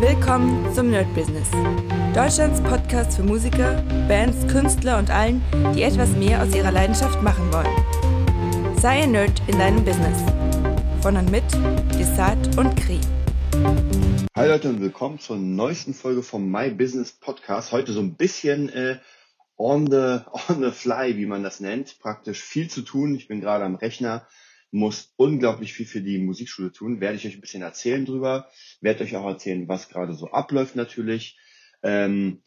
Willkommen zum Nerd Business. Deutschlands Podcast für Musiker, Bands, Künstler und allen, die etwas mehr aus ihrer Leidenschaft machen wollen. Sei ein Nerd in deinem Business. Von und mit Desart und Kri. Hi Leute und willkommen zur neuesten Folge vom My Business Podcast. Heute so ein bisschen äh, on the on the fly, wie man das nennt. Praktisch viel zu tun. Ich bin gerade am Rechner muss unglaublich viel für die Musikschule tun. Werde ich euch ein bisschen erzählen drüber. Werde euch auch erzählen, was gerade so abläuft natürlich. Ähm,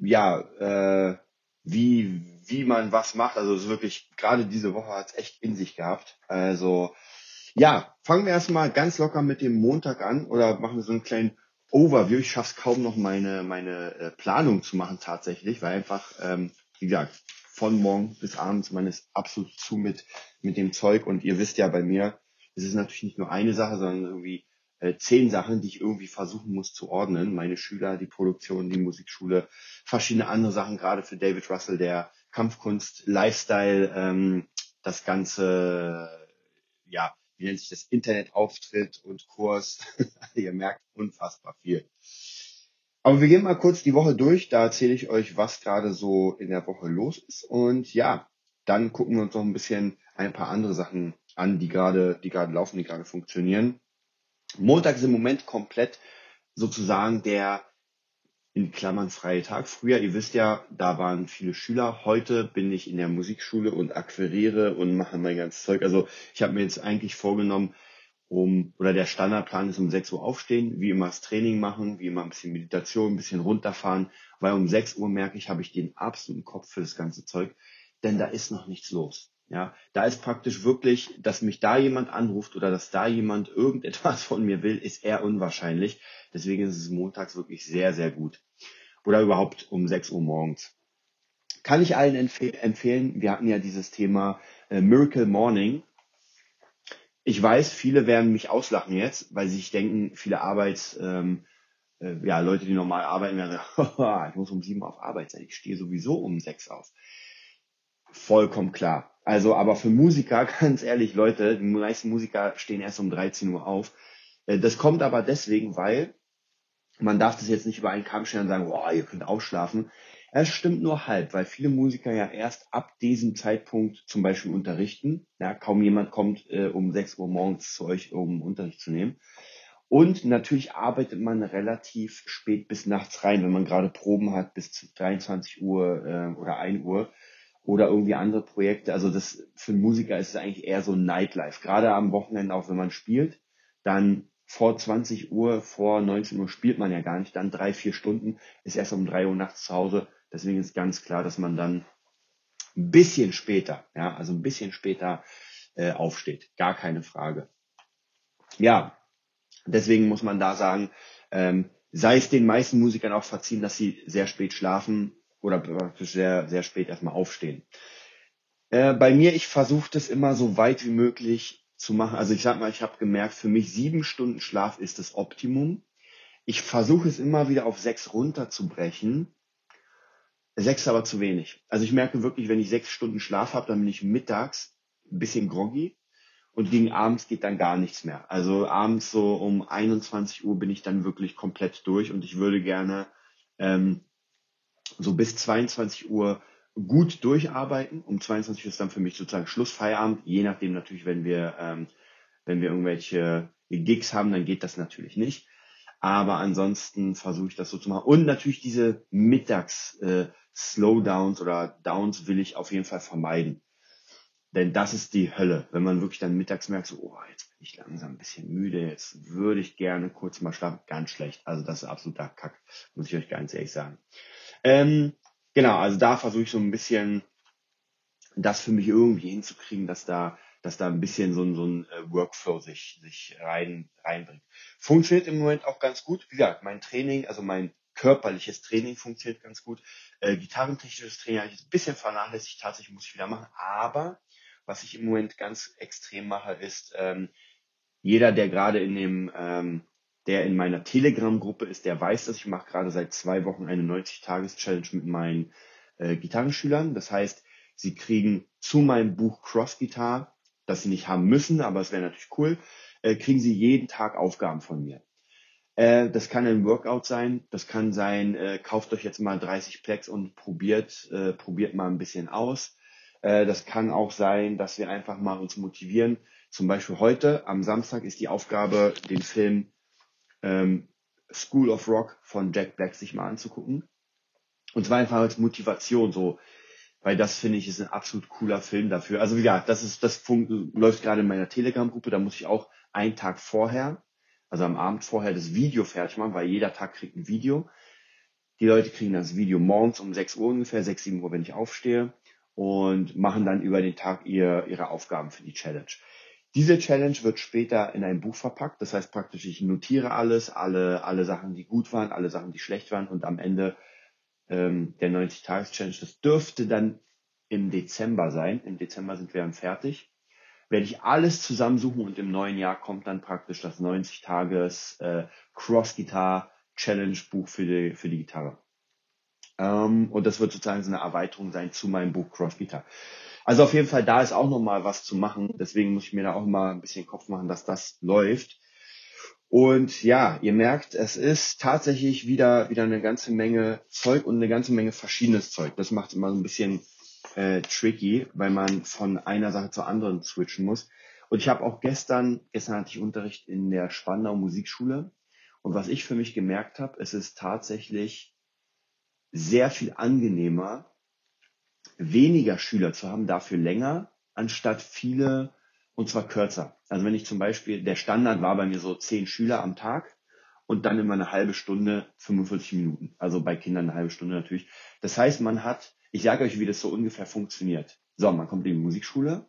ja, äh, wie, wie man was macht. Also es ist wirklich, gerade diese Woche hat es echt in sich gehabt. Also ja, fangen wir erstmal ganz locker mit dem Montag an oder machen wir so einen kleinen Overview. Ich schaffe es kaum noch meine, meine äh, Planung zu machen tatsächlich, weil einfach, ähm, wie gesagt, von morgen bis abends, man ist absolut zu mit, mit dem Zeug. Und ihr wisst ja bei mir, es ist natürlich nicht nur eine Sache, sondern irgendwie äh, zehn Sachen, die ich irgendwie versuchen muss zu ordnen. Meine Schüler, die Produktion, die Musikschule, verschiedene andere Sachen, gerade für David Russell, der Kampfkunst, Lifestyle, ähm, das ganze, ja, wie nennt sich das, Internetauftritt und Kurs. ihr merkt unfassbar viel. Aber wir gehen mal kurz die Woche durch. Da erzähle ich euch, was gerade so in der Woche los ist. Und ja, dann gucken wir uns noch ein bisschen ein paar andere Sachen an, die gerade, die gerade laufen, die gerade funktionieren. Montag ist im Moment komplett sozusagen der in Klammern freie Tag. Früher, ihr wisst ja, da waren viele Schüler. Heute bin ich in der Musikschule und akquiriere und mache mein ganzes Zeug. Also ich habe mir jetzt eigentlich vorgenommen, um, oder der Standardplan ist um 6 Uhr aufstehen, wie immer das Training machen, wie immer ein bisschen Meditation, ein bisschen runterfahren, weil um 6 Uhr merke ich, habe ich den absoluten Kopf für das ganze Zeug, denn da ist noch nichts los. Ja, da ist praktisch wirklich, dass mich da jemand anruft oder dass da jemand irgendetwas von mir will, ist eher unwahrscheinlich. Deswegen ist es montags wirklich sehr, sehr gut. Oder überhaupt um 6 Uhr morgens. Kann ich allen empfeh empfehlen. Wir hatten ja dieses Thema äh, Miracle Morning ich weiß, viele werden mich auslachen jetzt, weil sie sich denken, viele Arbeits, ähm, äh, ja, Leute, die normal arbeiten, werden sagen, ich muss um sieben auf Arbeit sein, ich stehe sowieso um sechs auf. Vollkommen klar. Also, aber für Musiker, ganz ehrlich, Leute, die meisten Musiker stehen erst um 13 Uhr auf. Äh, das kommt aber deswegen, weil man darf das jetzt nicht über einen Kamm stellen und sagen, boah, ihr könnt ausschlafen. Es stimmt nur halb, weil viele Musiker ja erst ab diesem Zeitpunkt zum Beispiel unterrichten. Ja, kaum jemand kommt äh, um 6 Uhr morgens zu euch, um Unterricht zu nehmen. Und natürlich arbeitet man relativ spät bis nachts rein, wenn man gerade Proben hat bis 23 Uhr äh, oder 1 Uhr oder irgendwie andere Projekte. Also das für Musiker ist es eigentlich eher so ein Nightlife. Gerade am Wochenende auch, wenn man spielt, dann vor 20 Uhr, vor 19 Uhr spielt man ja gar nicht, dann drei, vier Stunden, ist erst um drei Uhr nachts zu Hause, Deswegen ist ganz klar, dass man dann ein bisschen später, ja, also ein bisschen später äh, aufsteht. Gar keine Frage. Ja, deswegen muss man da sagen, ähm, sei es den meisten Musikern auch verziehen, dass sie sehr spät schlafen oder sehr, sehr spät erstmal aufstehen. Äh, bei mir, ich versuche das immer so weit wie möglich zu machen. Also ich sag mal, ich habe gemerkt, für mich sieben Stunden Schlaf ist das Optimum. Ich versuche es immer wieder auf sechs runterzubrechen, Sechs aber zu wenig. Also ich merke wirklich, wenn ich sechs Stunden Schlaf habe, dann bin ich mittags ein bisschen groggy und gegen abends geht dann gar nichts mehr. Also abends so um 21 Uhr bin ich dann wirklich komplett durch und ich würde gerne ähm, so bis 22 Uhr gut durcharbeiten. Um 22 Uhr ist dann für mich sozusagen Schlussfeierabend, je nachdem natürlich, wenn wir, ähm, wenn wir irgendwelche Gigs haben, dann geht das natürlich nicht. Aber ansonsten versuche ich das so zu machen. Und natürlich diese Mittags, äh, Slowdowns oder Downs will ich auf jeden Fall vermeiden. Denn das ist die Hölle, wenn man wirklich dann mittags merkt, so, oh, jetzt bin ich langsam ein bisschen müde, jetzt würde ich gerne kurz mal schlafen. Ganz schlecht. Also das ist absoluter Kack, muss ich euch ganz ehrlich sagen. Ähm, genau, also da versuche ich so ein bisschen das für mich irgendwie hinzukriegen, dass da, dass da ein bisschen so ein, so ein äh, Workflow sich, sich rein, reinbringt. Funktioniert im Moment auch ganz gut. Wie gesagt, mein Training, also mein körperliches Training funktioniert ganz gut. Äh, gitarrentechnisches Training habe ich ein bisschen vernachlässigt, tatsächlich muss ich wieder machen. Aber was ich im Moment ganz extrem mache, ist, ähm, jeder, der gerade in dem, ähm, der in meiner Telegram-Gruppe ist, der weiß, dass ich mache gerade seit zwei Wochen eine 90-Tages-Challenge mit meinen äh, Gitarrenschülern. Das heißt, sie kriegen zu meinem Buch Cross Guitar, das sie nicht haben müssen, aber es wäre natürlich cool, äh, kriegen sie jeden Tag Aufgaben von mir. Äh, das kann ein Workout sein, das kann sein, äh, kauft euch jetzt mal 30 Plex und probiert, äh, probiert mal ein bisschen aus. Äh, das kann auch sein, dass wir einfach mal uns motivieren. Zum Beispiel heute, am Samstag, ist die Aufgabe, den Film ähm, School of Rock von Jack Black sich mal anzugucken. Und zwar einfach als Motivation, so, weil das finde ich ist ein absolut cooler Film dafür. Also ja, das ist, das Punkt, läuft gerade in meiner Telegram-Gruppe, da muss ich auch einen Tag vorher, also am Abend vorher das Video fertig machen, weil jeder Tag kriegt ein Video. Die Leute kriegen das Video morgens um 6 Uhr ungefähr, 6, 7 Uhr, wenn ich aufstehe und machen dann über den Tag ihr, ihre Aufgaben für die Challenge. Diese Challenge wird später in ein Buch verpackt. Das heißt praktisch, ich notiere alles, alle, alle Sachen, die gut waren, alle Sachen, die schlecht waren und am Ende ähm, der 90-Tages-Challenge, das dürfte dann im Dezember sein. Im Dezember sind wir dann fertig. Werde ich alles zusammensuchen und im neuen Jahr kommt dann praktisch das 90-Tages äh, Cross-Guitar-Challenge-Buch für die, für die Gitarre. Ähm, und das wird sozusagen so eine Erweiterung sein zu meinem Buch Cross Guitar. Also auf jeden Fall, da ist auch nochmal was zu machen. Deswegen muss ich mir da auch mal ein bisschen Kopf machen, dass das läuft. Und ja, ihr merkt, es ist tatsächlich wieder, wieder eine ganze Menge Zeug und eine ganze Menge verschiedenes Zeug. Das macht immer so ein bisschen äh, tricky, weil man von einer Sache zur anderen switchen muss. Und ich habe auch gestern, gestern hatte ich Unterricht in der Spandau Musikschule. Und was ich für mich gemerkt habe, es ist tatsächlich sehr viel angenehmer, weniger Schüler zu haben, dafür länger, anstatt viele und zwar kürzer. Also wenn ich zum Beispiel, der Standard war bei mir so zehn Schüler am Tag und dann immer eine halbe Stunde, 45 Minuten. Also bei Kindern eine halbe Stunde natürlich. Das heißt, man hat, ich sage euch, wie das so ungefähr funktioniert. So, man kommt in die Musikschule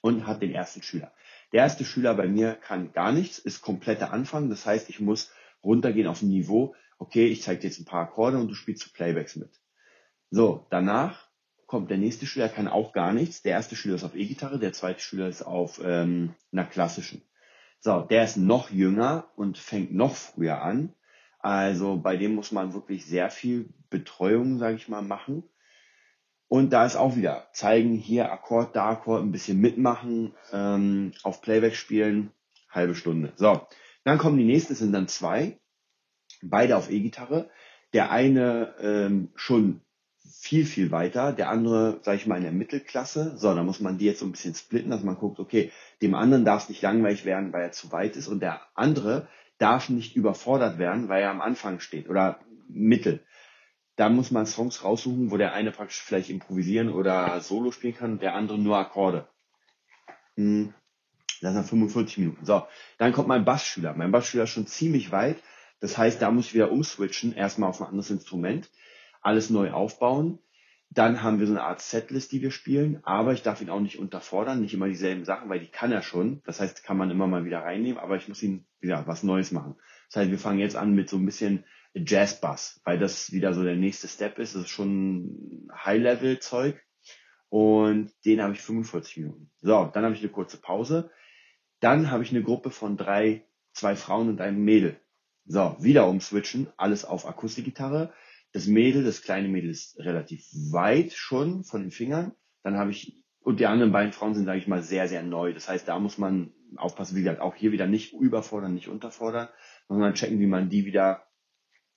und hat den ersten Schüler. Der erste Schüler bei mir kann gar nichts, ist kompletter Anfang. Das heißt, ich muss runtergehen auf ein Niveau, okay, ich zeige dir jetzt ein paar Akkorde und du spielst zu Playbacks mit. So, danach kommt der nächste Schüler, kann auch gar nichts. Der erste Schüler ist auf E-Gitarre, der zweite Schüler ist auf ähm, einer klassischen. So, der ist noch jünger und fängt noch früher an. Also bei dem muss man wirklich sehr viel Betreuung, sage ich mal, machen. Und da ist auch wieder zeigen, hier Akkord, da Akkord, ein bisschen mitmachen, ähm, auf Playback spielen, halbe Stunde. So, dann kommen die nächsten, sind dann zwei beide auf E-Gitarre. Der eine ähm, schon viel, viel weiter, der andere, sage ich mal, in der Mittelklasse. So, da muss man die jetzt so ein bisschen splitten, dass man guckt, okay, dem anderen darf es nicht langweilig werden, weil er zu weit ist und der andere darf nicht überfordert werden, weil er am Anfang steht oder Mittel. Da muss man Songs raussuchen, wo der eine praktisch vielleicht improvisieren oder Solo spielen kann der andere nur Akkorde. Hm. Das sind 45 Minuten. So, dann kommt mein Bassschüler. Mein Bassschüler ist schon ziemlich weit, das heißt, da muss ich wieder umswitchen, erstmal auf ein anderes Instrument, alles neu aufbauen. Dann haben wir so eine Art Setlist, die wir spielen, aber ich darf ihn auch nicht unterfordern, nicht immer dieselben Sachen, weil die kann er schon. Das heißt, kann man immer mal wieder reinnehmen, aber ich muss ihn wieder was Neues machen. Das heißt, wir fangen jetzt an mit so ein bisschen Jazz-Bass, weil das wieder so der nächste Step ist. Das ist schon High-Level-Zeug und den habe ich 45 Minuten. So, dann habe ich eine kurze Pause. Dann habe ich eine Gruppe von drei, zwei Frauen und einem Mädel. So, wieder umswitchen, alles auf Akustikgitarre. Das Mädel, das kleine Mädel ist relativ weit schon von den Fingern. Dann habe ich, und die anderen beiden Frauen sind, sage ich mal, sehr, sehr neu. Das heißt, da muss man aufpassen, wie gesagt, auch hier wieder nicht überfordern, nicht unterfordern, sondern checken, wie man die wieder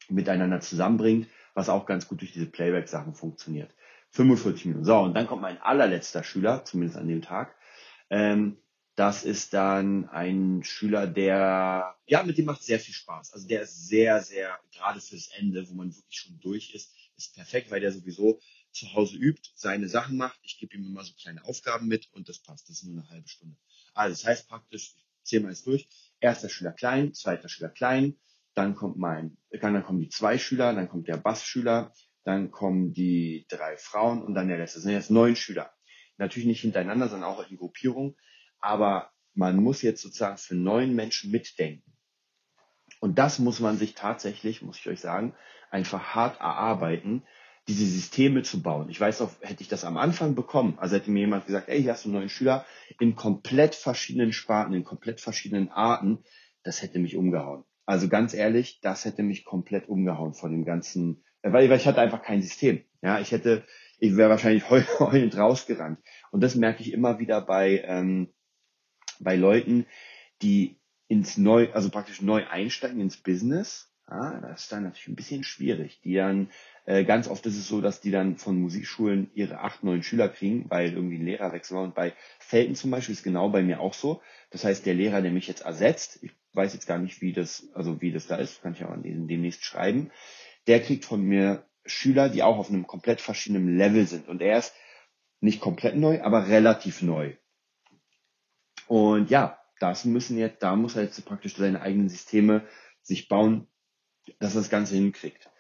miteinander zusammenbringt, was auch ganz gut durch diese Playback-Sachen funktioniert. 45 Minuten. So, und dann kommt mein allerletzter Schüler, zumindest an dem Tag. Ähm, das ist dann ein Schüler, der, ja, mit dem macht sehr viel Spaß. Also der ist sehr, sehr, gerade fürs Ende, wo man wirklich schon durch ist, ist perfekt, weil der sowieso zu Hause übt, seine Sachen macht. Ich gebe ihm immer so kleine Aufgaben mit und das passt. Das ist nur eine halbe Stunde. Also das heißt praktisch, ich zähle mal jetzt durch. Erster Schüler klein, zweiter Schüler klein, dann kommt mein, dann kommen die zwei Schüler, dann kommt der Bassschüler, dann kommen die drei Frauen und dann der letzte. Das sind jetzt neun Schüler. Natürlich nicht hintereinander, sondern auch in Gruppierung. Aber man muss jetzt sozusagen für neun Menschen mitdenken. Und das muss man sich tatsächlich, muss ich euch sagen, einfach hart erarbeiten, diese Systeme zu bauen. Ich weiß auch, hätte ich das am Anfang bekommen, also hätte mir jemand gesagt, ey, hier hast du einen neuen Schüler in komplett verschiedenen Sparten, in komplett verschiedenen Arten, das hätte mich umgehauen. Also ganz ehrlich, das hätte mich komplett umgehauen von dem ganzen, weil, weil ich hatte einfach kein System. Ja, ich hätte, ich wäre wahrscheinlich heulend rausgerannt. Und das merke ich immer wieder bei, ähm, bei Leuten, die ins neu, also praktisch neu einsteigen ins Business, ja, das ist dann natürlich ein bisschen schwierig. Die dann, äh, ganz oft ist es so, dass die dann von Musikschulen ihre acht, neun Schüler kriegen, weil irgendwie ein Lehrerwechsel war. Und bei Felten zum Beispiel ist genau bei mir auch so. Das heißt, der Lehrer, der mich jetzt ersetzt, ich weiß jetzt gar nicht, wie das, also wie das da ist, kann ich auch demnächst schreiben, der kriegt von mir Schüler, die auch auf einem komplett verschiedenen Level sind. Und er ist nicht komplett neu, aber relativ neu. Und ja, das müssen jetzt, da muss er jetzt praktisch seine eigenen Systeme sich bauen, dass er das Ganze hinkriegt.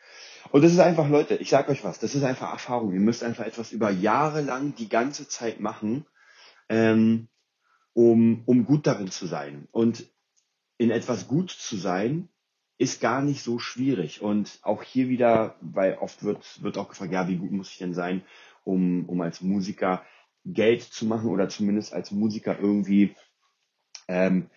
Und das ist einfach, Leute, ich sag euch was, das ist einfach Erfahrung. Ihr müsst einfach etwas über Jahre lang die ganze Zeit machen, ähm, um, um gut darin zu sein. Und in etwas gut zu sein, ist gar nicht so schwierig. Und auch hier wieder, weil oft wird, wird auch gefragt, ja, wie gut muss ich denn sein, um, um als Musiker Geld zu machen oder zumindest als Musiker irgendwie ähm,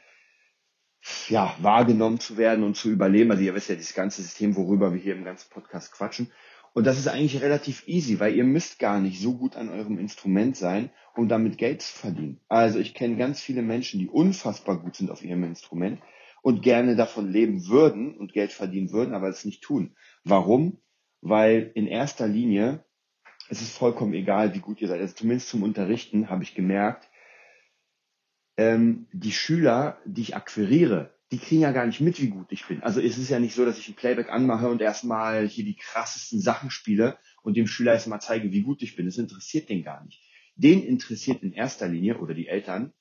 ja, wahrgenommen zu werden und zu überleben. Also ihr wisst ja, dieses ganze System, worüber wir hier im ganzen Podcast quatschen. Und das ist eigentlich relativ easy, weil ihr müsst gar nicht so gut an eurem Instrument sein, um damit Geld zu verdienen. Also ich kenne ganz viele Menschen, die unfassbar gut sind auf ihrem Instrument und gerne davon leben würden und Geld verdienen würden, aber es nicht tun. Warum? Weil in erster Linie es ist vollkommen egal, wie gut ihr seid. Also zumindest zum Unterrichten habe ich gemerkt, ähm, die Schüler, die ich akquiriere, die kriegen ja gar nicht mit, wie gut ich bin. Also es ist ja nicht so, dass ich ein Playback anmache und erstmal hier die krassesten Sachen spiele und dem Schüler erstmal zeige, wie gut ich bin. Das interessiert den gar nicht. Den interessiert in erster Linie oder die Eltern,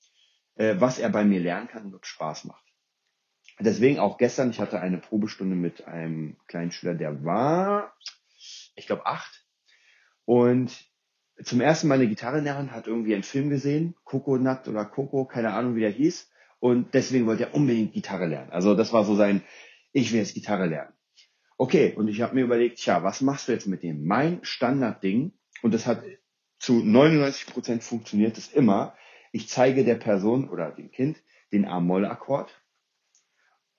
äh, was er bei mir lernen kann und ob Spaß macht. Deswegen auch gestern, ich hatte eine Probestunde mit einem kleinen Schüler, der war, ich glaube, acht. Und zum ersten Mal eine Gitarre in der Hand, hat irgendwie einen Film gesehen, Coconut oder Coco, keine Ahnung, wie der hieß. Und deswegen wollte er unbedingt Gitarre lernen. Also das war so sein, ich will jetzt Gitarre lernen. Okay, und ich habe mir überlegt, tja, was machst du jetzt mit dem? Mein Standardding, und das hat zu 99 Prozent funktioniert es immer, ich zeige der Person oder dem Kind den A-Moll-Akkord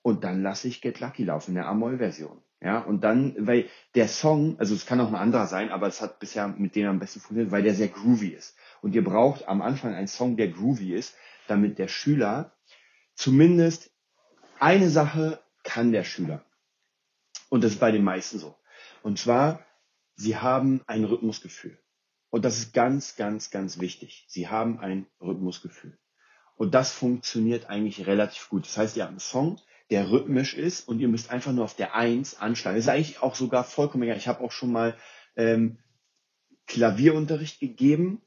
und dann lasse ich Get Lucky laufen, in der A-Moll-Version. Ja, und dann, weil der Song, also es kann auch ein anderer sein, aber es hat bisher mit dem am besten funktioniert, weil der sehr groovy ist. Und ihr braucht am Anfang einen Song, der groovy ist, damit der Schüler zumindest eine Sache kann der Schüler. Und das ist bei den meisten so. Und zwar, sie haben ein Rhythmusgefühl. Und das ist ganz, ganz, ganz wichtig. Sie haben ein Rhythmusgefühl. Und das funktioniert eigentlich relativ gut. Das heißt, ihr habt einen Song, der rhythmisch ist und ihr müsst einfach nur auf der Eins anschlagen. Das ist eigentlich auch sogar vollkommen egal. Ich habe auch schon mal ähm, Klavierunterricht gegeben.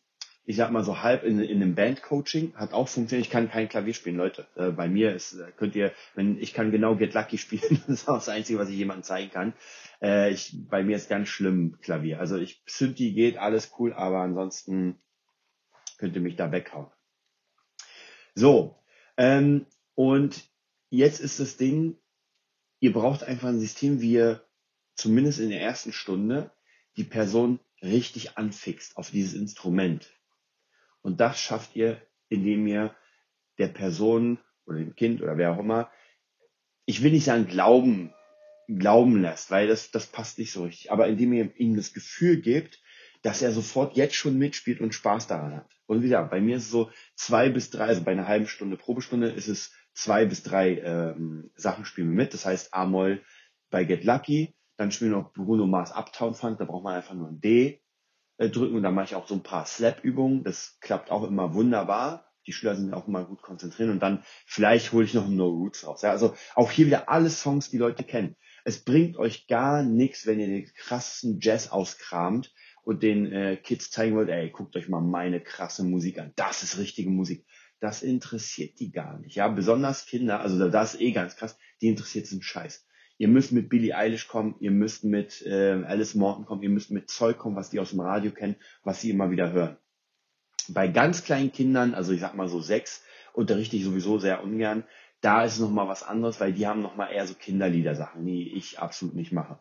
Ich sag mal so halb in, in einem Bandcoaching, hat auch funktioniert. Ich kann kein Klavier spielen, Leute. Äh, bei mir ist, äh, könnt ihr, wenn ich kann genau Get Lucky spielen, das ist auch das Einzige, was ich jemandem zeigen kann. Äh, ich, bei mir ist ganz schlimm Klavier. Also ich Synthi geht, alles cool, aber ansonsten könnt ihr mich da weghauen. So, ähm, und jetzt ist das Ding, ihr braucht einfach ein System, wie ihr zumindest in der ersten Stunde die Person richtig anfixt auf dieses Instrument. Und das schafft ihr, indem ihr der Person oder dem Kind oder wer auch immer, ich will nicht sagen glauben, glauben lässt, weil das, das passt nicht so richtig, aber indem ihr ihm das Gefühl gebt, dass er sofort jetzt schon mitspielt und Spaß daran hat. Und wieder, bei mir ist es so zwei bis drei, also bei einer halben Stunde Probestunde ist es zwei bis drei ähm, Sachen spielen wir mit. Das heißt A-Moll bei Get Lucky, dann spielen wir noch Bruno Mars Uptown Funk, da braucht man einfach nur ein D äh, drücken und dann mache ich auch so ein paar Slap-Übungen. Das klappt auch immer wunderbar. Die Schüler sind auch immer gut konzentriert und dann vielleicht hole ich noch ein No Roots raus. Ja, also auch hier wieder alle Songs, die Leute kennen. Es bringt euch gar nichts, wenn ihr den krassesten Jazz auskramt und den äh, Kids zeigen wollt, ey, guckt euch mal meine krasse Musik an. Das ist richtige Musik das interessiert die gar nicht. Ja, besonders Kinder, also das ist eh ganz krass, die interessiert es einen Scheiß. Ihr müsst mit Billie Eilish kommen, ihr müsst mit äh, Alice Morton kommen, ihr müsst mit Zeug kommen, was die aus dem Radio kennen, was sie immer wieder hören. Bei ganz kleinen Kindern, also ich sag mal so sechs, unterrichte ich sowieso sehr ungern. Da ist es nochmal was anderes, weil die haben nochmal eher so Kinderlieder-Sachen, die ich absolut nicht mache.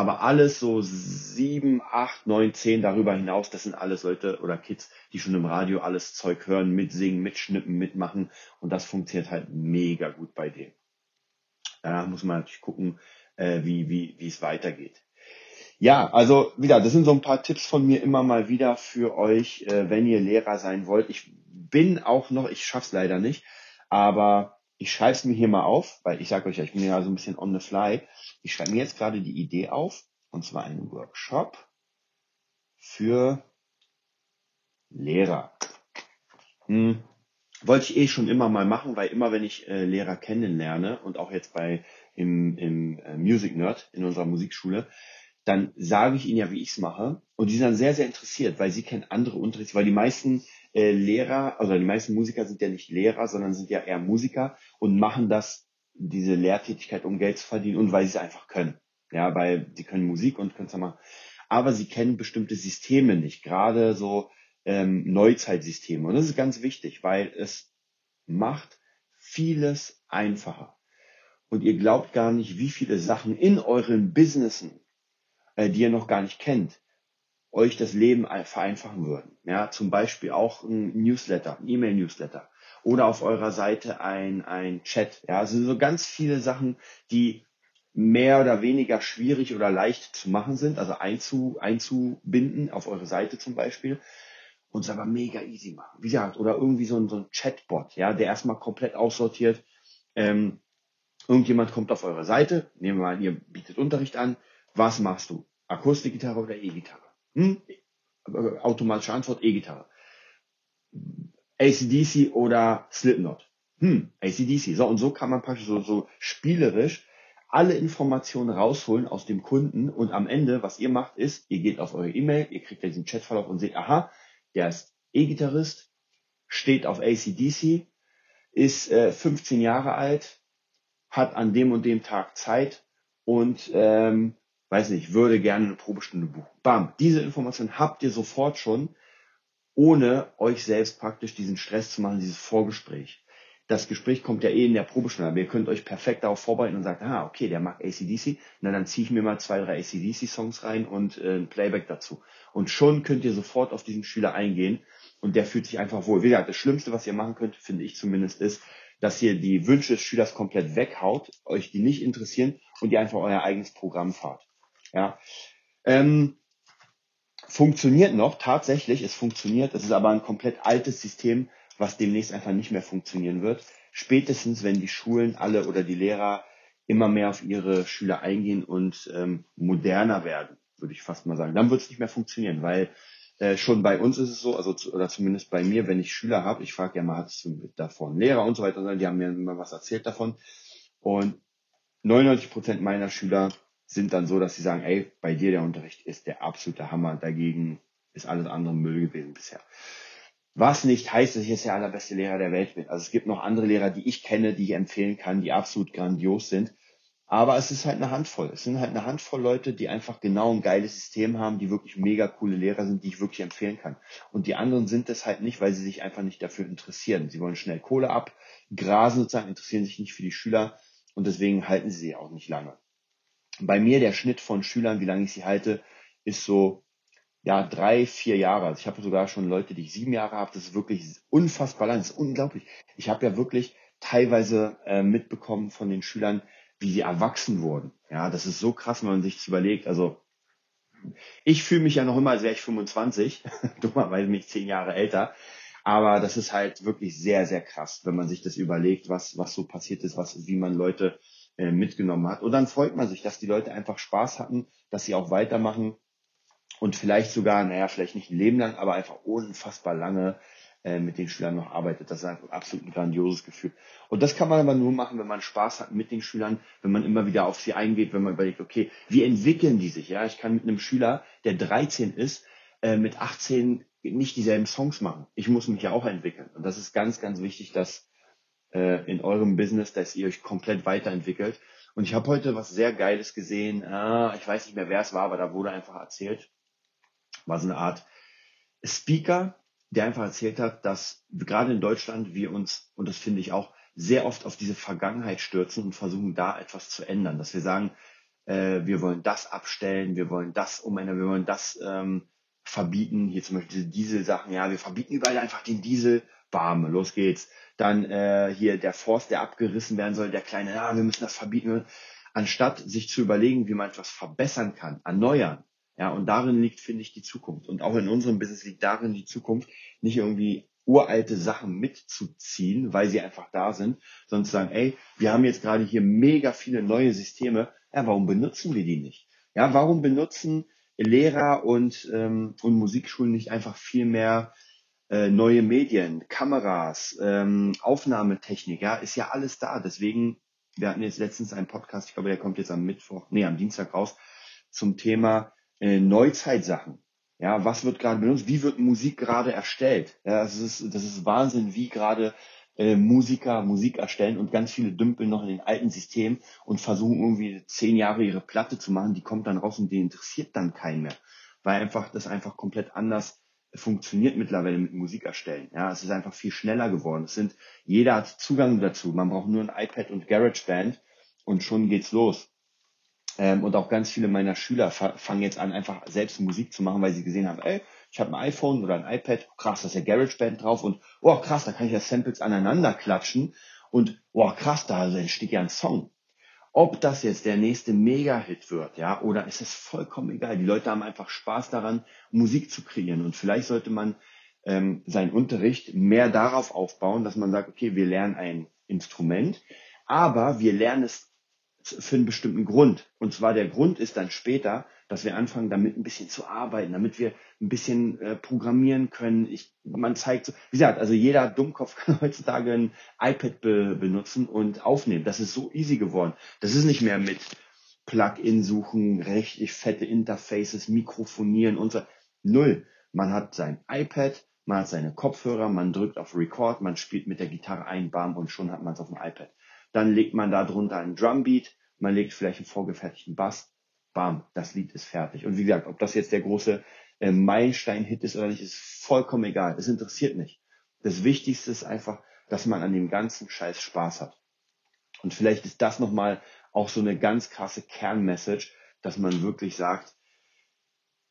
Aber alles so sieben, acht, neun, zehn darüber hinaus, das sind alles Leute oder Kids, die schon im Radio alles Zeug hören, mitsingen, mitschnippen, mitmachen. Und das funktioniert halt mega gut bei denen. Danach muss man natürlich gucken, äh, wie, wie, wie es weitergeht. Ja, also wieder, das sind so ein paar Tipps von mir immer mal wieder für euch, äh, wenn ihr Lehrer sein wollt. Ich bin auch noch, ich schaff's leider nicht, aber ich schreibe es mir hier mal auf, weil ich sage euch ja, ich bin ja so ein bisschen on the fly. Ich schreibe mir jetzt gerade die Idee auf, und zwar einen Workshop für Lehrer. Hm, wollte ich eh schon immer mal machen, weil immer wenn ich äh, Lehrer kennenlerne und auch jetzt bei im, im äh, Music Nerd in unserer Musikschule, dann sage ich ihnen ja, wie ich es mache. Und die sind dann sehr, sehr interessiert, weil sie kennen andere Unterrichts, weil die meisten äh, Lehrer, also die meisten Musiker sind ja nicht Lehrer, sondern sind ja eher Musiker und machen das, diese Lehrtätigkeit, um Geld zu verdienen und weil sie es einfach können. Ja, weil sie können Musik und können es machen. Aber sie kennen bestimmte Systeme nicht, gerade so ähm, Neuzeitsysteme. Und das ist ganz wichtig, weil es macht vieles einfacher. Und ihr glaubt gar nicht, wie viele Sachen in euren Businessen, äh, die ihr noch gar nicht kennt, euch das Leben vereinfachen würden. Ja, zum Beispiel auch ein Newsletter, ein E-Mail-Newsletter oder auf eurer Seite ein, ein Chat. Ja, also so ganz viele Sachen, die mehr oder weniger schwierig oder leicht zu machen sind, also einzu, einzubinden auf eure Seite zum Beispiel und es aber mega easy machen. Wie gesagt, oder irgendwie so ein, so ein Chatbot, ja, der erstmal komplett aussortiert. Ähm, irgendjemand kommt auf eure Seite, nehmen wir mal, ihr bietet Unterricht an. Was machst du? Akustikgitarre oder E-Gitarre? Hm? Automatische Antwort, E-Gitarre. ACDC oder Slipknot? Hm, ACDC. So, und so kann man praktisch so, so spielerisch alle Informationen rausholen aus dem Kunden und am Ende, was ihr macht, ist, ihr geht auf eure E-Mail, ihr kriegt diesen Chatverlauf und seht, aha, der ist E-Gitarrist, steht auf ACDC, ist äh, 15 Jahre alt, hat an dem und dem Tag Zeit und ähm, weiß nicht, würde gerne eine Probestunde buchen. Bam, diese Information habt ihr sofort schon, ohne euch selbst praktisch diesen Stress zu machen, dieses Vorgespräch. Das Gespräch kommt ja eh in der Probestunde, aber ihr könnt euch perfekt darauf vorbereiten und sagt, ah, okay, der mag ACDC, na dann ziehe ich mir mal zwei, drei ACDC-Songs rein und äh, ein Playback dazu. Und schon könnt ihr sofort auf diesen Schüler eingehen und der fühlt sich einfach wohl. Wie gesagt, das Schlimmste, was ihr machen könnt, finde ich zumindest, ist, dass ihr die Wünsche des Schülers komplett weghaut, euch die nicht interessieren und ihr einfach euer eigenes Programm fahrt. Ja. Ähm, funktioniert noch, tatsächlich, es funktioniert, es ist aber ein komplett altes System, was demnächst einfach nicht mehr funktionieren wird. Spätestens, wenn die Schulen alle oder die Lehrer immer mehr auf ihre Schüler eingehen und ähm, moderner werden, würde ich fast mal sagen. Dann wird es nicht mehr funktionieren, weil äh, schon bei uns ist es so, also oder zumindest bei mir, wenn ich Schüler habe, ich frage ja mal, hattest du davon Lehrer und so weiter, die haben mir immer was erzählt davon. Und 99 Prozent meiner Schüler sind dann so, dass sie sagen, ey, bei dir der Unterricht ist der absolute Hammer, dagegen ist alles andere Müll gewesen bisher. Was nicht heißt, dass ich jetzt der allerbeste Lehrer der Welt bin. Also es gibt noch andere Lehrer, die ich kenne, die ich empfehlen kann, die absolut grandios sind. Aber es ist halt eine Handvoll. Es sind halt eine Handvoll Leute, die einfach genau ein geiles System haben, die wirklich mega coole Lehrer sind, die ich wirklich empfehlen kann. Und die anderen sind es halt nicht, weil sie sich einfach nicht dafür interessieren. Sie wollen schnell Kohle abgrasen sozusagen, interessieren sich nicht für die Schüler und deswegen halten sie sie auch nicht lange. Bei mir der Schnitt von Schülern, wie lange ich sie halte, ist so ja drei, vier Jahre. Also ich habe sogar schon Leute, die ich sieben Jahre habe. Das ist wirklich unfassbar lang. Das ist unglaublich. Ich habe ja wirklich teilweise äh, mitbekommen von den Schülern, wie sie erwachsen wurden. Ja, das ist so krass, wenn man sich das überlegt. Also ich fühle mich ja noch immer, als wäre ich 25, dummerweise mich zehn Jahre älter. Aber das ist halt wirklich sehr, sehr krass, wenn man sich das überlegt, was, was so passiert ist, was, wie man Leute äh, mitgenommen hat. Und dann freut man sich, dass die Leute einfach Spaß hatten, dass sie auch weitermachen und vielleicht sogar, naja, vielleicht nicht ein Leben lang, aber einfach unfassbar lange äh, mit den Schülern noch arbeitet. Das ist einfach absolut ein grandioses Gefühl. Und das kann man aber nur machen, wenn man Spaß hat mit den Schülern, wenn man immer wieder auf sie eingeht, wenn man überlegt, okay, wie entwickeln die sich? Ja, ich kann mit einem Schüler, der 13 ist, äh, mit 18 nicht dieselben Songs machen. Ich muss mich ja auch entwickeln. Und das ist ganz, ganz wichtig, dass äh, in eurem Business, dass ihr euch komplett weiterentwickelt. Und ich habe heute was sehr Geiles gesehen. Ah, ich weiß nicht mehr, wer es war, aber da wurde einfach erzählt, war so eine Art Speaker, der einfach erzählt hat, dass gerade in Deutschland wir uns, und das finde ich auch, sehr oft auf diese Vergangenheit stürzen und versuchen da etwas zu ändern. Dass wir sagen, äh, wir wollen das abstellen, wir wollen das umändern, wir wollen das ähm, verbieten. Hier zum Beispiel diese Diesel-Sachen, ja, wir verbieten überall einfach den Diesel, bam, los geht's. Dann äh, hier der Forst, der abgerissen werden soll, der kleine, ja, wir müssen das verbieten. Anstatt sich zu überlegen, wie man etwas verbessern kann, erneuern, ja, und darin liegt, finde ich, die Zukunft. Und auch in unserem Business liegt darin die Zukunft, nicht irgendwie uralte Sachen mitzuziehen, weil sie einfach da sind, sondern zu sagen, ey, wir haben jetzt gerade hier mega viele neue Systeme, ja, warum benutzen wir die nicht? Ja, warum benutzen Lehrer und, ähm, und Musikschulen nicht einfach viel mehr äh, neue Medien, Kameras, ähm, Aufnahmetechnik, ja, ist ja alles da. Deswegen, wir hatten jetzt letztens einen Podcast, ich glaube, der kommt jetzt am Mittwoch, nee, am Dienstag raus, zum Thema äh, Neuzeitsachen. Ja, was wird gerade benutzt? Wie wird Musik gerade erstellt? Ja, das ist, das ist Wahnsinn, wie gerade äh, Musiker Musik erstellen und ganz viele dümpeln noch in den alten Systemen und versuchen irgendwie zehn Jahre ihre Platte zu machen, die kommt dann raus und die interessiert dann keinen mehr. Weil einfach das einfach komplett anders funktioniert mittlerweile mit Musik erstellen. Ja, es ist einfach viel schneller geworden. Es sind, jeder hat Zugang dazu. Man braucht nur ein iPad und GarageBand und schon geht's los. Ähm, und auch ganz viele meiner Schüler fangen jetzt an, einfach selbst Musik zu machen, weil sie gesehen haben, ey, ich habe ein iPhone oder ein iPad, krass, da ist ja GarageBand drauf und oh krass, da kann ich ja Samples aneinander klatschen und oh krass, da entsteht ja ein Song. Ob das jetzt der nächste Mega-Hit wird, ja, oder ist es vollkommen egal. Die Leute haben einfach Spaß daran, Musik zu kreieren. Und vielleicht sollte man ähm, seinen Unterricht mehr darauf aufbauen, dass man sagt, okay, wir lernen ein Instrument, aber wir lernen es für einen bestimmten Grund. Und zwar der Grund ist dann später, dass wir anfangen, damit ein bisschen zu arbeiten, damit wir ein bisschen äh, programmieren können. Ich, man zeigt, so, wie gesagt, also jeder Dummkopf kann heutzutage ein iPad be benutzen und aufnehmen. Das ist so easy geworden. Das ist nicht mehr mit Plugin suchen, richtig fette Interfaces, Mikrofonieren und so. Null. Man hat sein iPad, man hat seine Kopfhörer, man drückt auf Record, man spielt mit der Gitarre ein, bam, und schon hat man es auf dem iPad. Dann legt man da drunter einen Drumbeat, man legt vielleicht einen vorgefertigten Bass, bam, das Lied ist fertig. Und wie gesagt, ob das jetzt der große äh, Meilenstein-Hit ist oder nicht, ist vollkommen egal. Es interessiert nicht. Das Wichtigste ist einfach, dass man an dem ganzen Scheiß Spaß hat. Und vielleicht ist das nochmal auch so eine ganz krasse Kernmessage, dass man wirklich sagt,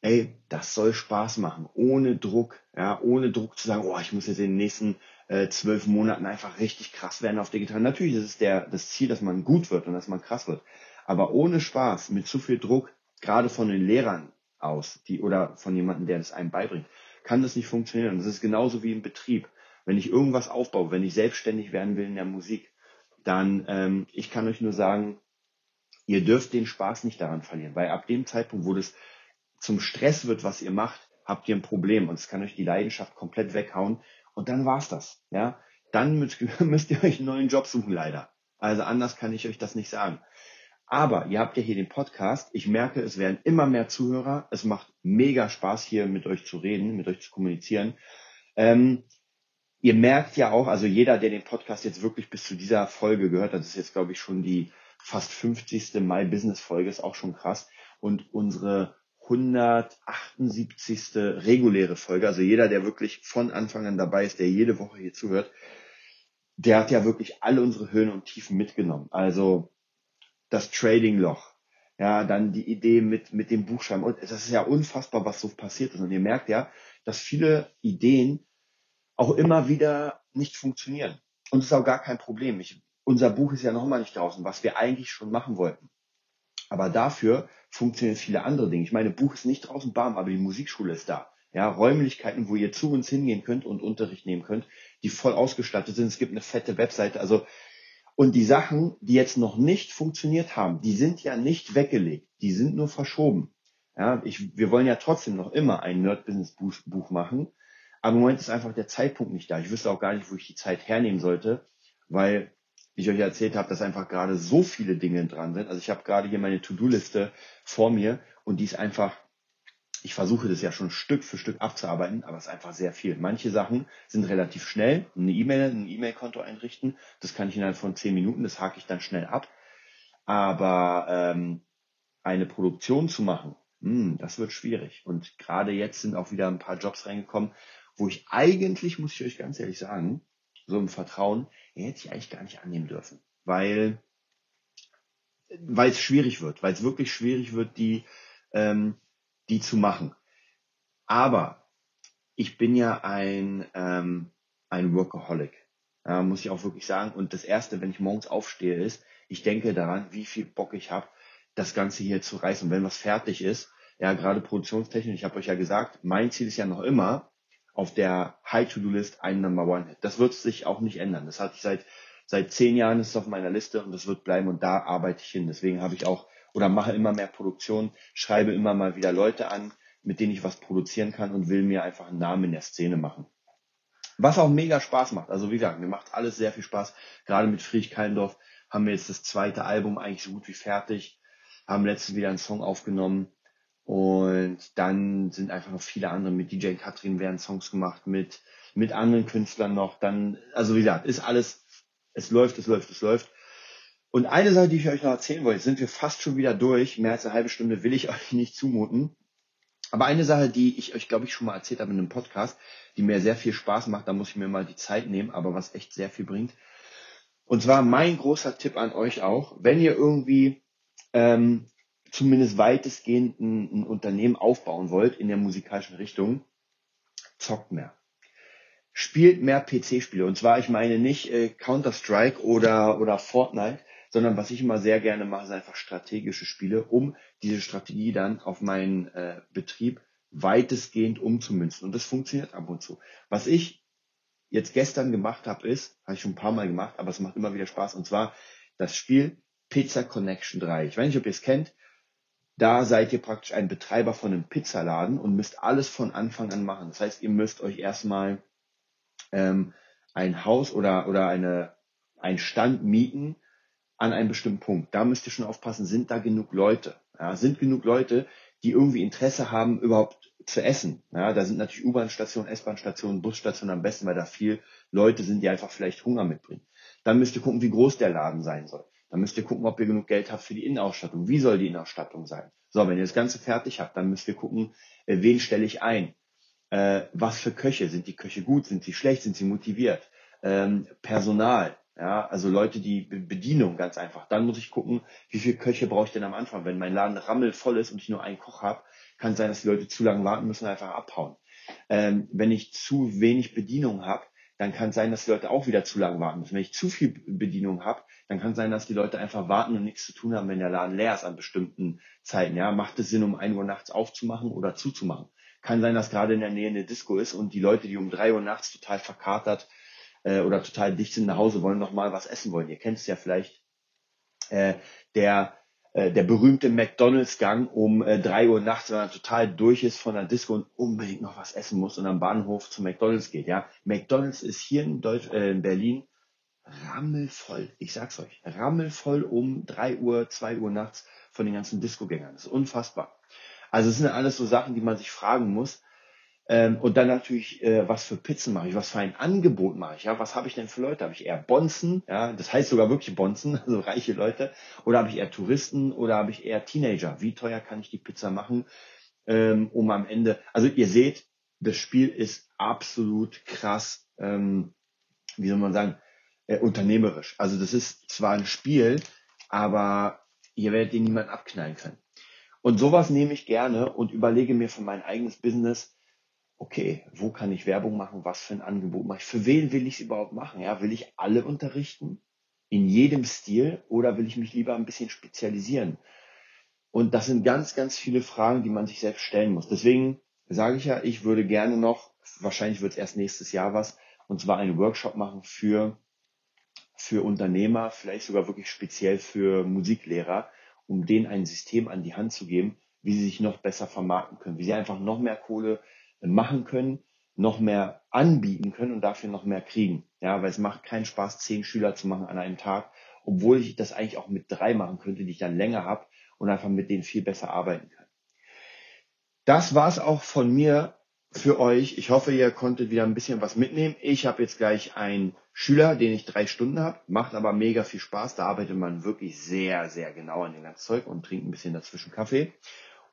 ey, das soll Spaß machen, ohne Druck, ja, ohne Druck zu sagen, oh, ich muss jetzt in den nächsten äh, zwölf Monaten einfach richtig krass werden auf der Gitarre. Natürlich ist es der, das Ziel, dass man gut wird und dass man krass wird. Aber ohne Spaß, mit zu viel Druck, gerade von den Lehrern aus, die, oder von jemandem, der das einem beibringt, kann das nicht funktionieren. das ist genauso wie im Betrieb. Wenn ich irgendwas aufbaue, wenn ich selbstständig werden will in der Musik, dann, ähm, ich kann euch nur sagen, ihr dürft den Spaß nicht daran verlieren, weil ab dem Zeitpunkt, wo das zum Stress wird, was ihr macht, habt ihr ein Problem und es kann euch die Leidenschaft komplett weghauen und dann war's das, ja. Dann müsst, müsst ihr euch einen neuen Job suchen, leider. Also anders kann ich euch das nicht sagen. Aber ihr habt ja hier den Podcast. Ich merke, es werden immer mehr Zuhörer. Es macht mega Spaß, hier mit euch zu reden, mit euch zu kommunizieren. Ähm, ihr merkt ja auch, also jeder, der den Podcast jetzt wirklich bis zu dieser Folge gehört hat, das ist jetzt, glaube ich, schon die fast 50. My Business Folge, ist auch schon krass. Und unsere 178. reguläre Folge, also jeder, der wirklich von Anfang an dabei ist, der jede Woche hier zuhört, der hat ja wirklich alle unsere Höhen und Tiefen mitgenommen. Also das Trading-Loch, ja, dann die Idee mit, mit dem Buchschreiben. Und das ist ja unfassbar, was so passiert ist. Und ihr merkt ja, dass viele Ideen auch immer wieder nicht funktionieren. Und das ist auch gar kein Problem. Ich, unser Buch ist ja noch mal nicht draußen, was wir eigentlich schon machen wollten. Aber dafür funktionieren viele andere Dinge. Ich meine, Buch ist nicht draußen, bam, aber die Musikschule ist da. Ja, Räumlichkeiten, wo ihr zu uns hingehen könnt und Unterricht nehmen könnt, die voll ausgestattet sind. Es gibt eine fette Webseite. Also, und die Sachen, die jetzt noch nicht funktioniert haben, die sind ja nicht weggelegt. Die sind nur verschoben. Ja, ich, wir wollen ja trotzdem noch immer ein Nerd-Business-Buch machen. Aber im Moment ist einfach der Zeitpunkt nicht da. Ich wüsste auch gar nicht, wo ich die Zeit hernehmen sollte, weil ich euch erzählt habe, dass einfach gerade so viele Dinge dran sind. Also ich habe gerade hier meine To-Do-Liste vor mir und die ist einfach, ich versuche das ja schon Stück für Stück abzuarbeiten, aber es ist einfach sehr viel. Manche Sachen sind relativ schnell, eine E-Mail, ein E-Mail-Konto einrichten, das kann ich innerhalb von zehn Minuten, das hake ich dann schnell ab. Aber ähm, eine Produktion zu machen, mh, hm, das wird schwierig. Und gerade jetzt sind auch wieder ein paar Jobs reingekommen, wo ich eigentlich, muss ich euch ganz ehrlich sagen, so im Vertrauen, hätte ich eigentlich gar nicht annehmen dürfen. Weil, weil es schwierig wird, weil es wirklich schwierig wird, die, ähm, die zu machen. Aber ich bin ja ein, ähm, ein Workaholic. Ja, muss ich auch wirklich sagen. Und das Erste, wenn ich morgens aufstehe, ist, ich denke daran, wie viel Bock ich habe, das Ganze hier zu reißen. Und wenn was fertig ist, ja, gerade produktionstechnisch, ich habe euch ja gesagt, mein Ziel ist ja noch immer, auf der High-To-Do-List ein Number One-Hit. Das wird sich auch nicht ändern. Das hatte ich seit, seit zehn Jahren ist es auf meiner Liste und das wird bleiben und da arbeite ich hin. Deswegen habe ich auch oder mache immer mehr Produktion, schreibe immer mal wieder Leute an, mit denen ich was produzieren kann und will mir einfach einen Namen in der Szene machen. Was auch mega Spaß macht. Also wie gesagt, mir macht alles sehr viel Spaß. Gerade mit Friedrich Keindorf haben wir jetzt das zweite Album eigentlich so gut wie fertig, haben letztens wieder einen Song aufgenommen und dann sind einfach noch viele andere. Mit DJ Katrin werden Songs gemacht, mit, mit anderen Künstlern noch. Dann, also wie gesagt, ist alles, es läuft, es läuft, es läuft. Und eine Sache, die ich euch noch erzählen wollte, sind wir fast schon wieder durch. Mehr als eine halbe Stunde will ich euch nicht zumuten. Aber eine Sache, die ich euch, glaube ich, schon mal erzählt habe in einem Podcast, die mir sehr viel Spaß macht, da muss ich mir mal die Zeit nehmen, aber was echt sehr viel bringt. Und zwar mein großer Tipp an euch auch, wenn ihr irgendwie ähm, zumindest weitestgehend ein, ein Unternehmen aufbauen wollt in der musikalischen Richtung, zockt mehr. Spielt mehr PC-Spiele. Und zwar, ich meine nicht äh, Counter-Strike oder, oder Fortnite, sondern was ich immer sehr gerne mache, sind einfach strategische Spiele, um diese Strategie dann auf meinen äh, Betrieb weitestgehend umzumünzen. Und das funktioniert ab und zu. Was ich jetzt gestern gemacht habe, ist, habe ich schon ein paar Mal gemacht, aber es macht immer wieder Spaß, und zwar das Spiel Pizza Connection 3. Ich weiß nicht, ob ihr es kennt. Da seid ihr praktisch ein Betreiber von einem Pizzaladen und müsst alles von Anfang an machen. Das heißt, ihr müsst euch erstmal ähm, ein Haus oder, oder eine, ein Stand mieten, an einem bestimmten Punkt. Da müsst ihr schon aufpassen, sind da genug Leute? Ja, sind genug Leute, die irgendwie Interesse haben, überhaupt zu essen. Ja, da sind natürlich U-Bahn-Stationen, S-Bahn-Stationen, Busstationen am besten, weil da viel Leute sind, die einfach vielleicht Hunger mitbringen. Dann müsst ihr gucken, wie groß der Laden sein soll. Dann müsst ihr gucken, ob ihr genug Geld habt für die Innenausstattung. Wie soll die Innenausstattung sein? So, wenn ihr das Ganze fertig habt, dann müsst ihr gucken, äh, wen stelle ich ein? Äh, was für Köche? Sind die Köche gut? Sind sie schlecht? Sind sie motiviert? Ähm, Personal. Ja, also Leute, die Bedienung ganz einfach. Dann muss ich gucken, wie viele Köche brauche ich denn am Anfang. Wenn mein Laden rammelvoll ist und ich nur einen Koch habe, kann sein, dass die Leute zu lange warten müssen und einfach abhauen. Ähm, wenn ich zu wenig Bedienung habe, dann kann sein, dass die Leute auch wieder zu lange warten müssen. Wenn ich zu viel Bedienung habe, dann kann sein, dass die Leute einfach warten und nichts zu tun haben, wenn der Laden leer ist an bestimmten Zeiten. Ja, macht es Sinn, um ein Uhr nachts aufzumachen oder zuzumachen? Kann sein, dass gerade in der Nähe eine Disco ist und die Leute, die um drei Uhr nachts total verkatert äh, oder total dicht sind nach Hause, wollen noch mal was essen wollen. Ihr kennt es ja vielleicht, äh, der äh, der berühmte McDonalds-Gang um äh, drei Uhr nachts, wenn man total durch ist von der Disco und unbedingt noch was essen muss und am Bahnhof zu McDonalds geht. Ja, McDonalds ist hier in, Deutsch, äh, in Berlin rammelvoll. Ich sag's euch, rammelvoll um drei Uhr, zwei Uhr nachts von den ganzen Disco-Gängern. Das ist unfassbar. Also es sind alles so Sachen, die man sich fragen muss. Ähm, und dann natürlich, äh, was für Pizzen mache ich, was für ein Angebot mache ich, ja, was habe ich denn für Leute? Habe ich eher Bonzen, ja, das heißt sogar wirklich Bonzen, also reiche Leute, oder habe ich eher Touristen oder habe ich eher Teenager? Wie teuer kann ich die Pizza machen, ähm, um am Ende, also ihr seht, das Spiel ist absolut krass, ähm, wie soll man sagen, äh, unternehmerisch. Also das ist zwar ein Spiel, aber ihr werdet den niemand abknallen können. Und sowas nehme ich gerne und überlege mir für mein eigenes Business, okay, wo kann ich Werbung machen, was für ein Angebot mache ich, für wen will ich es überhaupt machen? Ja, will ich alle unterrichten in jedem Stil oder will ich mich lieber ein bisschen spezialisieren? Und das sind ganz, ganz viele Fragen, die man sich selbst stellen muss. Deswegen sage ich ja, ich würde gerne noch, wahrscheinlich wird es erst nächstes Jahr was, und zwar einen Workshop machen für, für Unternehmer, vielleicht sogar wirklich speziell für Musiklehrer, um denen ein System an die Hand zu geben, wie sie sich noch besser vermarkten können, wie sie einfach noch mehr Kohle machen können, noch mehr anbieten können und dafür noch mehr kriegen. Ja, weil es macht keinen Spaß, zehn Schüler zu machen an einem Tag, obwohl ich das eigentlich auch mit drei machen könnte, die ich dann länger habe und einfach mit denen viel besser arbeiten kann. Das war's auch von mir für euch. Ich hoffe, ihr konntet wieder ein bisschen was mitnehmen. Ich habe jetzt gleich einen Schüler, den ich drei Stunden habe, macht aber mega viel Spaß. Da arbeitet man wirklich sehr, sehr genau an dem ganzen Zeug und trinkt ein bisschen dazwischen Kaffee.